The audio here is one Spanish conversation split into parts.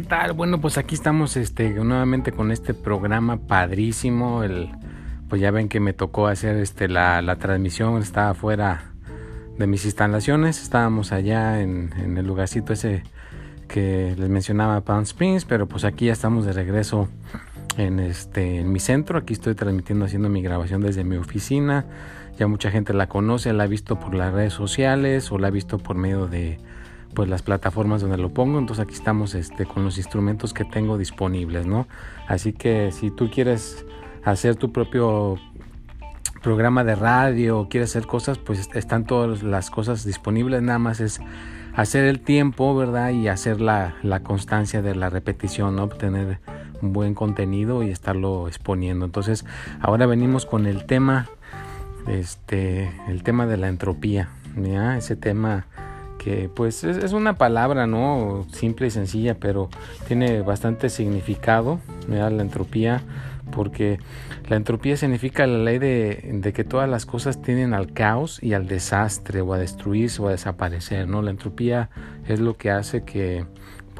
¿Qué tal? Bueno, pues aquí estamos este nuevamente con este programa padrísimo. El, pues ya ven que me tocó hacer este la, la transmisión, estaba fuera de mis instalaciones, estábamos allá en, en el lugarcito ese que les mencionaba Palm Springs, pero pues aquí ya estamos de regreso en este en mi centro, aquí estoy transmitiendo haciendo mi grabación desde mi oficina. Ya mucha gente la conoce, la ha visto por las redes sociales o la ha visto por medio de pues las plataformas donde lo pongo. Entonces aquí estamos este, con los instrumentos que tengo disponibles, ¿no? Así que si tú quieres hacer tu propio programa de radio quieres hacer cosas, pues están todas las cosas disponibles. Nada más es hacer el tiempo, ¿verdad? Y hacer la, la constancia de la repetición, ¿no? Obtener un buen contenido y estarlo exponiendo. Entonces ahora venimos con el tema, este, el tema de la entropía, ¿ya? Ese tema que pues es, una palabra, ¿no? Simple y sencilla, pero tiene bastante significado, la entropía, porque la entropía significa la ley de, de, que todas las cosas tienen al caos y al desastre, o a destruirse o a desaparecer, ¿no? La entropía es lo que hace que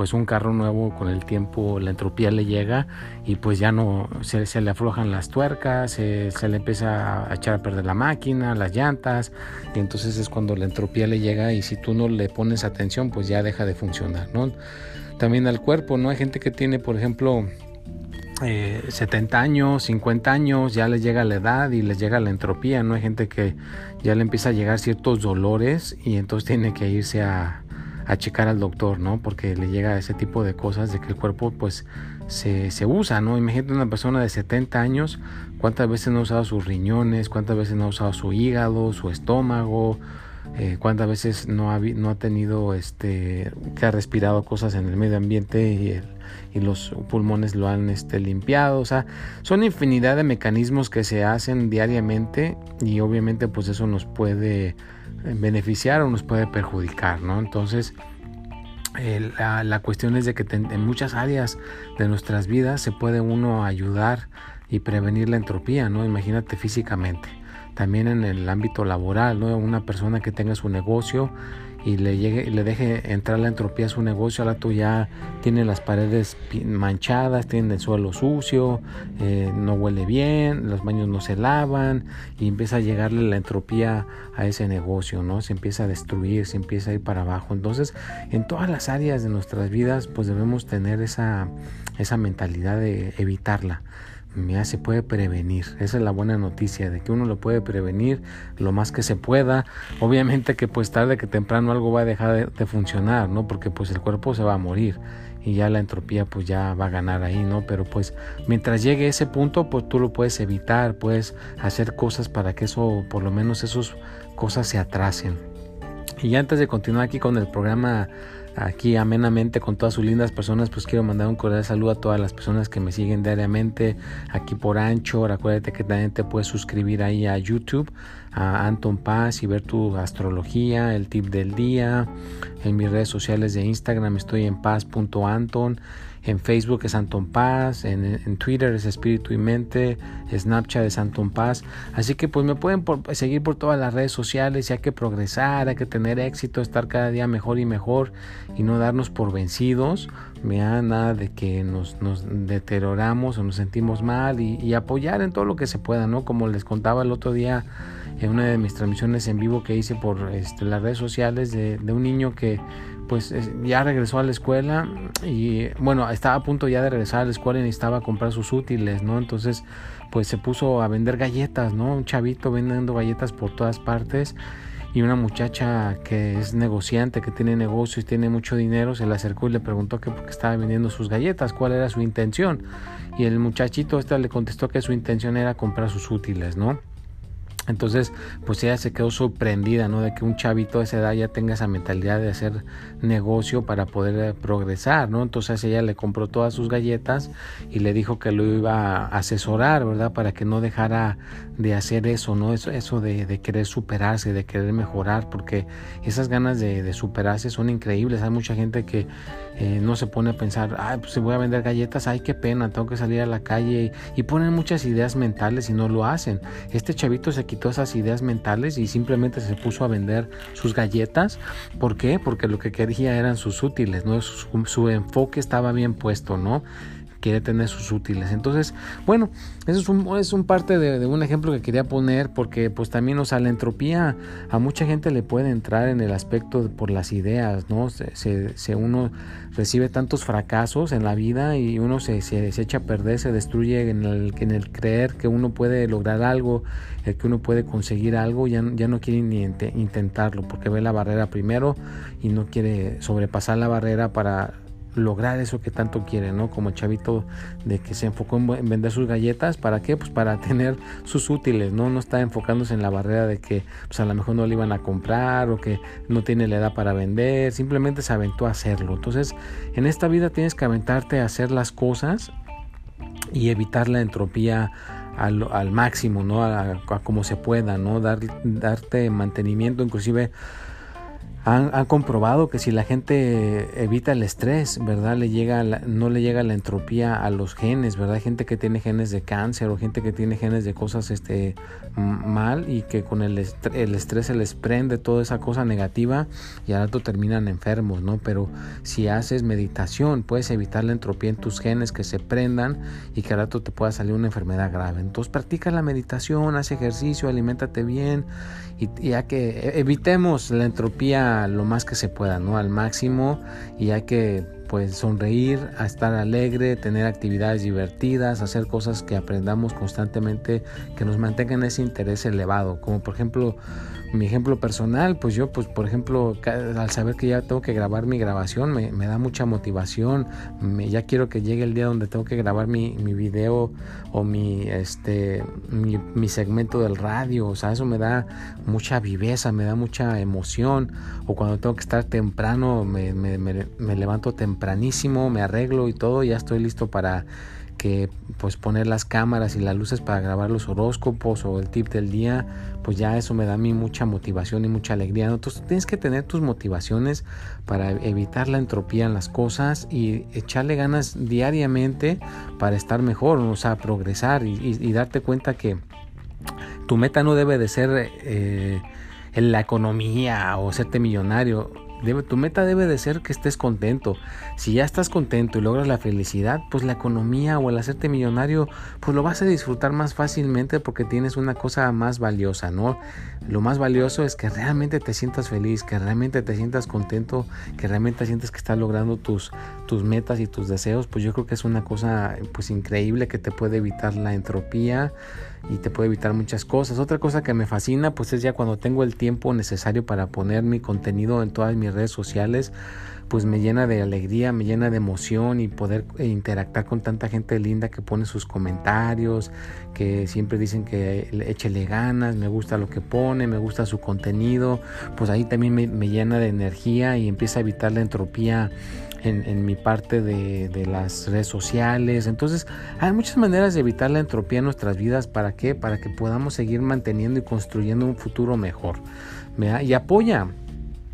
pues un carro nuevo con el tiempo la entropía le llega y pues ya no se, se le aflojan las tuercas, se, le empieza a echar a perder la máquina, las llantas y entonces es cuando la entropía le llega y si tú no le pones atención pues ya deja de funcionar, ¿no? También al cuerpo, ¿no? Hay gente que tiene por ejemplo eh, 70 años, 50 años, ya les llega la edad y les llega la entropía, ¿no? Hay gente que ya le empieza a llegar ciertos dolores y entonces tiene que irse a a checar al doctor, ¿no? Porque le llega ese tipo de cosas de que el cuerpo pues se, se, usa, ¿no? Imagínate una persona de 70 años, cuántas veces no ha usado sus riñones, cuántas veces no ha usado su hígado, su estómago, eh, cuántas veces no ha, no ha tenido, este, que ha respirado cosas en el medio ambiente y, el, y los pulmones lo han este, limpiado, o sea, son infinidad de mecanismos que se hacen diariamente y obviamente pues eso nos puede beneficiar o nos puede perjudicar, ¿no? Entonces, eh, la, la, cuestión es de que en muchas áreas de nuestras vidas se puede uno ayudar y prevenir la entropía, ¿no? Imagínate físicamente. También en el ámbito laboral, ¿no? Una persona que tenga su negocio y le llegue le deje entrar la entropía a su negocio, ahora tú ya tiene las paredes manchadas, tiene el suelo sucio, eh, no huele bien, los baños no se lavan y empieza a llegarle la entropía a ese negocio, ¿no? Se empieza a destruir, se empieza a ir para abajo. Entonces, en todas las áreas de nuestras vidas, pues debemos tener esa, esa mentalidad de evitarla ya se puede prevenir. Esa es la buena noticia, de que uno lo puede prevenir lo más que se pueda. Obviamente que pues tarde que temprano algo va a dejar de, funcionar, ¿no? Porque pues el cuerpo se va a morir y ya la entropía pues ya va a ganar ahí, ¿no? Pero pues mientras llegue ese punto pues tú lo puedes evitar, puedes hacer cosas para que eso, por lo menos esas cosas se atrasen. Y antes de continuar aquí con el programa aquí amenamente con todas sus lindas personas, pues quiero mandar un cordial saludo a todas las personas que me siguen diariamente aquí por Ancho. Acuérdate que también te puedes suscribir ahí a YouTube, a Anton Paz y ver tu astrología, el tip del día. En mis redes sociales de Instagram estoy en paz.anton. En Facebook es Anton Paz, en, Twitter es Espíritu y Mente, Snapchat es Anton Paz. Así que pues me pueden seguir por todas las redes sociales y hay que progresar, hay que tener éxito, estar cada día mejor y mejor y no darnos por vencidos. Da nada de que nos, deterioramos o nos sentimos mal y, apoyar en todo lo que se pueda, ¿no? Como les contaba el otro día en una de mis transmisiones en vivo que hice por este, las redes sociales de un niño que pues ya regresó a la escuela y bueno, estaba a punto ya de regresar a la escuela y necesitaba comprar sus útiles, ¿no? Entonces, pues se puso a vender galletas, ¿no? Un chavito vendiendo galletas por todas partes y una muchacha que es negociante, que tiene negocios tiene mucho dinero, se le acercó y le preguntó que por qué estaba vendiendo sus galletas, cuál era su intención. Y el muchachito este le contestó que su intención era comprar sus útiles, ¿no? Entonces, pues ella se quedó sorprendida, ¿no? De que un chavito de esa edad ya tenga esa mentalidad de hacer negocio para poder eh, progresar, ¿no? Entonces ella le compró todas sus galletas y le dijo que lo iba a asesorar, ¿verdad? Para que no dejara de hacer eso, ¿no? Eso, eso de, querer superarse, de querer mejorar, porque esas ganas de, superarse son increíbles. Hay mucha gente que eh, no se pone a pensar, ay, pues si voy a vender galletas, ay, qué pena, tengo que salir a la calle y, y ponen muchas ideas mentales y no lo hacen. Este chavito se quitó esas ideas mentales y simplemente se puso a vender sus galletas. ¿Por qué? Porque lo que quería eran sus útiles, ¿no? Su, enfoque estaba bien puesto, ¿no? Quiere tener sus útiles. Entonces, bueno, eso es un, es un parte de, un ejemplo que quería poner porque pues también, o sea, la entropía a mucha gente le puede entrar en el aspecto por las ideas, ¿no? Se, se, uno recibe tantos fracasos en la vida y uno se, se, echa a perder, se destruye en el, en el creer que uno puede lograr algo, el que uno puede conseguir algo, ya, ya no quiere ni intentarlo porque ve la barrera primero y no quiere sobrepasar la barrera para lograr eso que tanto quiere, ¿no? Como el chavito de que se enfocó en vender sus galletas, ¿para qué? Pues para tener sus útiles, ¿no? No está enfocándose en la barrera de que pues a lo mejor no le iban a comprar o que no tiene la edad para vender, simplemente se aventó a hacerlo. Entonces, en esta vida tienes que aventarte a hacer las cosas y evitar la entropía al, máximo, ¿no? A, como se pueda, ¿no? Dar, darte mantenimiento, inclusive han, comprobado que si la gente evita el estrés, ¿verdad? Le llega no le llega la entropía a los genes, ¿verdad? Gente que tiene genes de cáncer o gente que tiene genes de cosas este, mal y que con el, el estrés se les prende toda esa cosa negativa y al rato terminan enfermos, ¿no? Pero si haces meditación, puedes evitar la entropía en tus genes que se prendan y que al rato te pueda salir una enfermedad grave. Entonces practica la meditación, haz ejercicio, aliméntate bien y ya que e, evitemos la entropía lo más que se pueda, ¿no? Al máximo y hay que pues sonreír, a estar alegre, tener actividades divertidas, hacer cosas que aprendamos constantemente, que nos mantengan ese interés elevado, como por ejemplo mi ejemplo personal, pues yo, pues por ejemplo, al saber que ya tengo que grabar mi grabación, me, da mucha motivación. Me, ya quiero que llegue el día donde tengo que grabar mi, mi video o mi, este, mi, segmento del radio. O sea, eso me da mucha viveza, me da mucha emoción. O cuando tengo que estar temprano, me, me, me levanto me arreglo y todo, ya estoy listo para que pues poner las cámaras y las luces para grabar los horóscopos o el tip del día, pues ya eso me da a mí mucha motivación y mucha alegría. Entonces tienes que tener tus motivaciones para evitar la entropía en las cosas y echarle ganas diariamente para estar mejor, o sea, progresar y, darte cuenta que tu meta no debe de ser eh, en la economía o serte millonario tu meta debe de ser que estés contento. Si ya estás contento y logras la felicidad, pues la economía o el hacerte millonario, pues lo vas a disfrutar más fácilmente porque tienes una cosa más valiosa, ¿no? Lo más valioso es que realmente te sientas feliz, que realmente te sientas contento, que realmente sientes que estás logrando tus, tus metas y tus deseos, pues yo creo que es una cosa pues increíble que te puede evitar la entropía y te puede evitar muchas cosas. Otra cosa que me fascina pues es ya cuando tengo el tiempo necesario para poner mi contenido en todas mis redes sociales, pues me llena de alegría, me llena de emoción y poder interactuar con tanta gente linda que pone sus comentarios, que siempre dicen que échele ganas, me gusta lo que pone, me gusta su contenido, pues ahí también me, llena de energía y empieza a evitar la entropía en, mi parte de, las redes sociales. Entonces, hay muchas maneras de evitar la entropía en nuestras vidas. ¿Para qué? Para que podamos seguir manteniendo y construyendo un futuro mejor. Y apoya,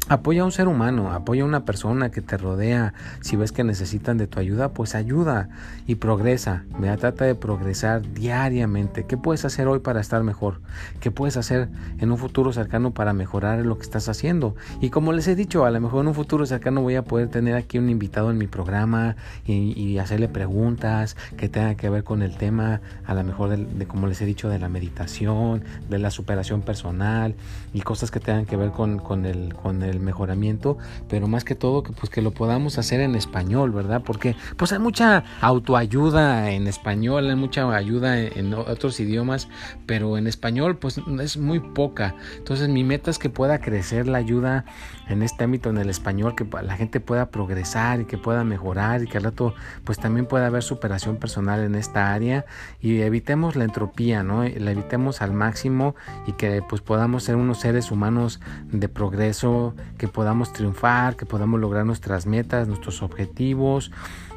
Apoya a un ser humano, apoya a una persona que te rodea. Si ves que necesitan de tu ayuda, pues ayuda y progresa. Mira, trata de progresar diariamente. ¿Qué puedes hacer hoy para estar mejor? ¿Qué puedes hacer en un futuro cercano para mejorar lo que estás haciendo? Y como les he dicho, a lo mejor en un futuro cercano voy a poder tener aquí un invitado en mi programa y, hacerle preguntas que tengan que ver con el tema, a lo mejor de, como les he dicho, de la meditación, de la superación personal y cosas que tengan que ver con, con el, con el el mejoramiento, pero más que todo que pues que lo podamos hacer en español, ¿verdad? Porque pues hay mucha autoayuda en español, hay mucha ayuda en otros idiomas, pero en español pues es muy poca. Entonces mi meta es que pueda crecer la ayuda en este ámbito en el español, que la gente pueda progresar y que pueda mejorar y que al rato pues también pueda haber superación personal en esta área y evitemos la entropía, ¿no? La evitemos al máximo y que pues podamos ser unos seres humanos de progreso, que podamos triunfar, que podamos lograr nuestras metas, nuestros objetivos.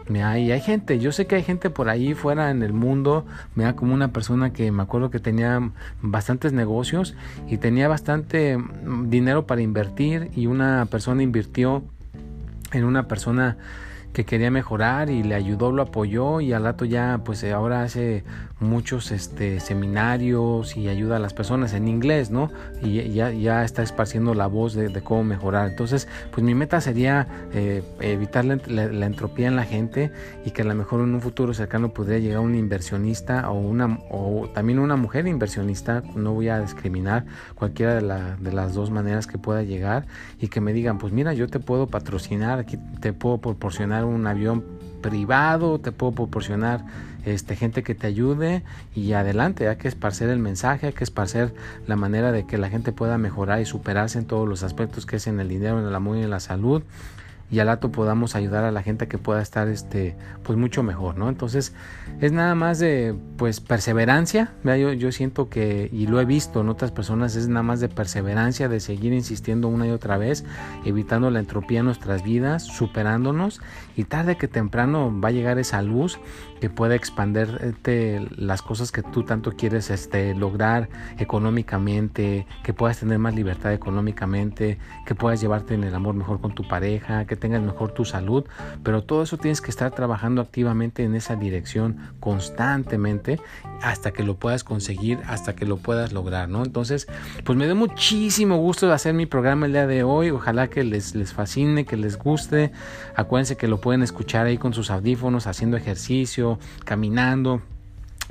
Y hay gente, yo sé que hay gente por ahí fuera en el mundo, me da como una persona que me acuerdo que tenía bastantes negocios y tenía bastante mm, dinero para invertir y una persona invirtió en una persona que quería mejorar y le ayudó, lo apoyó y al rato ya pues ahora hace muchos este, seminarios y ayuda a las personas en inglés, ¿no? Y ya, ya está esparciendo la voz de, cómo mejorar. Entonces, pues mi meta sería eh, evitar la, entropía en la gente y que a lo mejor en un futuro cercano podría llegar un inversionista o, una, o también una mujer inversionista, no voy a discriminar cualquiera de, de las dos maneras que pueda llegar y que me digan, pues mira, yo te puedo patrocinar, aquí te puedo proporcionar un avión privado, te puedo proporcionar este, gente que te ayude y adelante, hay que esparcer el mensaje, hay que esparcer la manera de que la gente pueda mejorar y superarse en todos los aspectos que es en el dinero, en el amor y en la salud y al rato podamos ayudar a la gente que pueda estar este pues mucho mejor no entonces es nada más de pues perseverancia yo, yo siento que y lo he visto en otras personas es nada más de perseverancia de seguir insistiendo una y otra vez evitando la entropía en nuestras vidas superándonos y tarde que temprano va a llegar esa luz que pueda expandirte las cosas que tú tanto quieres este, lograr económicamente, que puedas tener más libertad económicamente, que puedas llevarte en el amor mejor con tu pareja, que tengas mejor tu salud, pero todo eso tienes que estar trabajando activamente en esa dirección constantemente hasta que lo puedas conseguir, hasta que lo puedas lograr, ¿no? Entonces, pues me da muchísimo gusto hacer mi programa el día de hoy, ojalá que les, les fascine, que les guste, acuérdense que lo pueden escuchar ahí con sus audífonos, haciendo ejercicio, caminando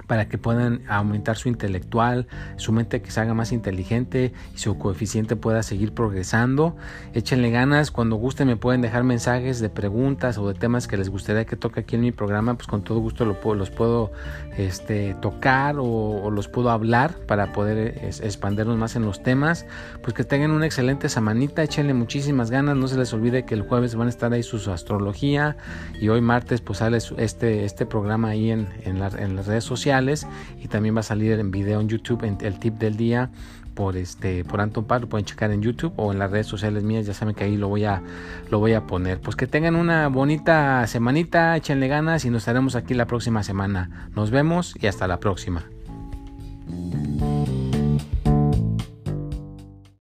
para que puedan aumentar su intelectual, su mente que se haga más inteligente y su coeficiente pueda seguir progresando. Échenle ganas, cuando gusten me pueden dejar mensajes de preguntas o de temas que les gustaría que toque aquí en mi programa, pues con todo gusto los puedo este, tocar o, los puedo hablar para poder expandernos más en los temas. Pues que tengan una excelente semanita, échenle muchísimas ganas, no se les olvide que el jueves van a estar ahí su, astrología y hoy martes pues sale este, este programa ahí en, en las redes y también va a salir en video en YouTube en el tip del día por este por Anton Paz lo pueden checar en YouTube o en las redes sociales mías ya saben que ahí lo voy a lo voy a poner. Pues que tengan una bonita semanita échenle ganas y nos estaremos aquí la próxima semana. Nos vemos y hasta la próxima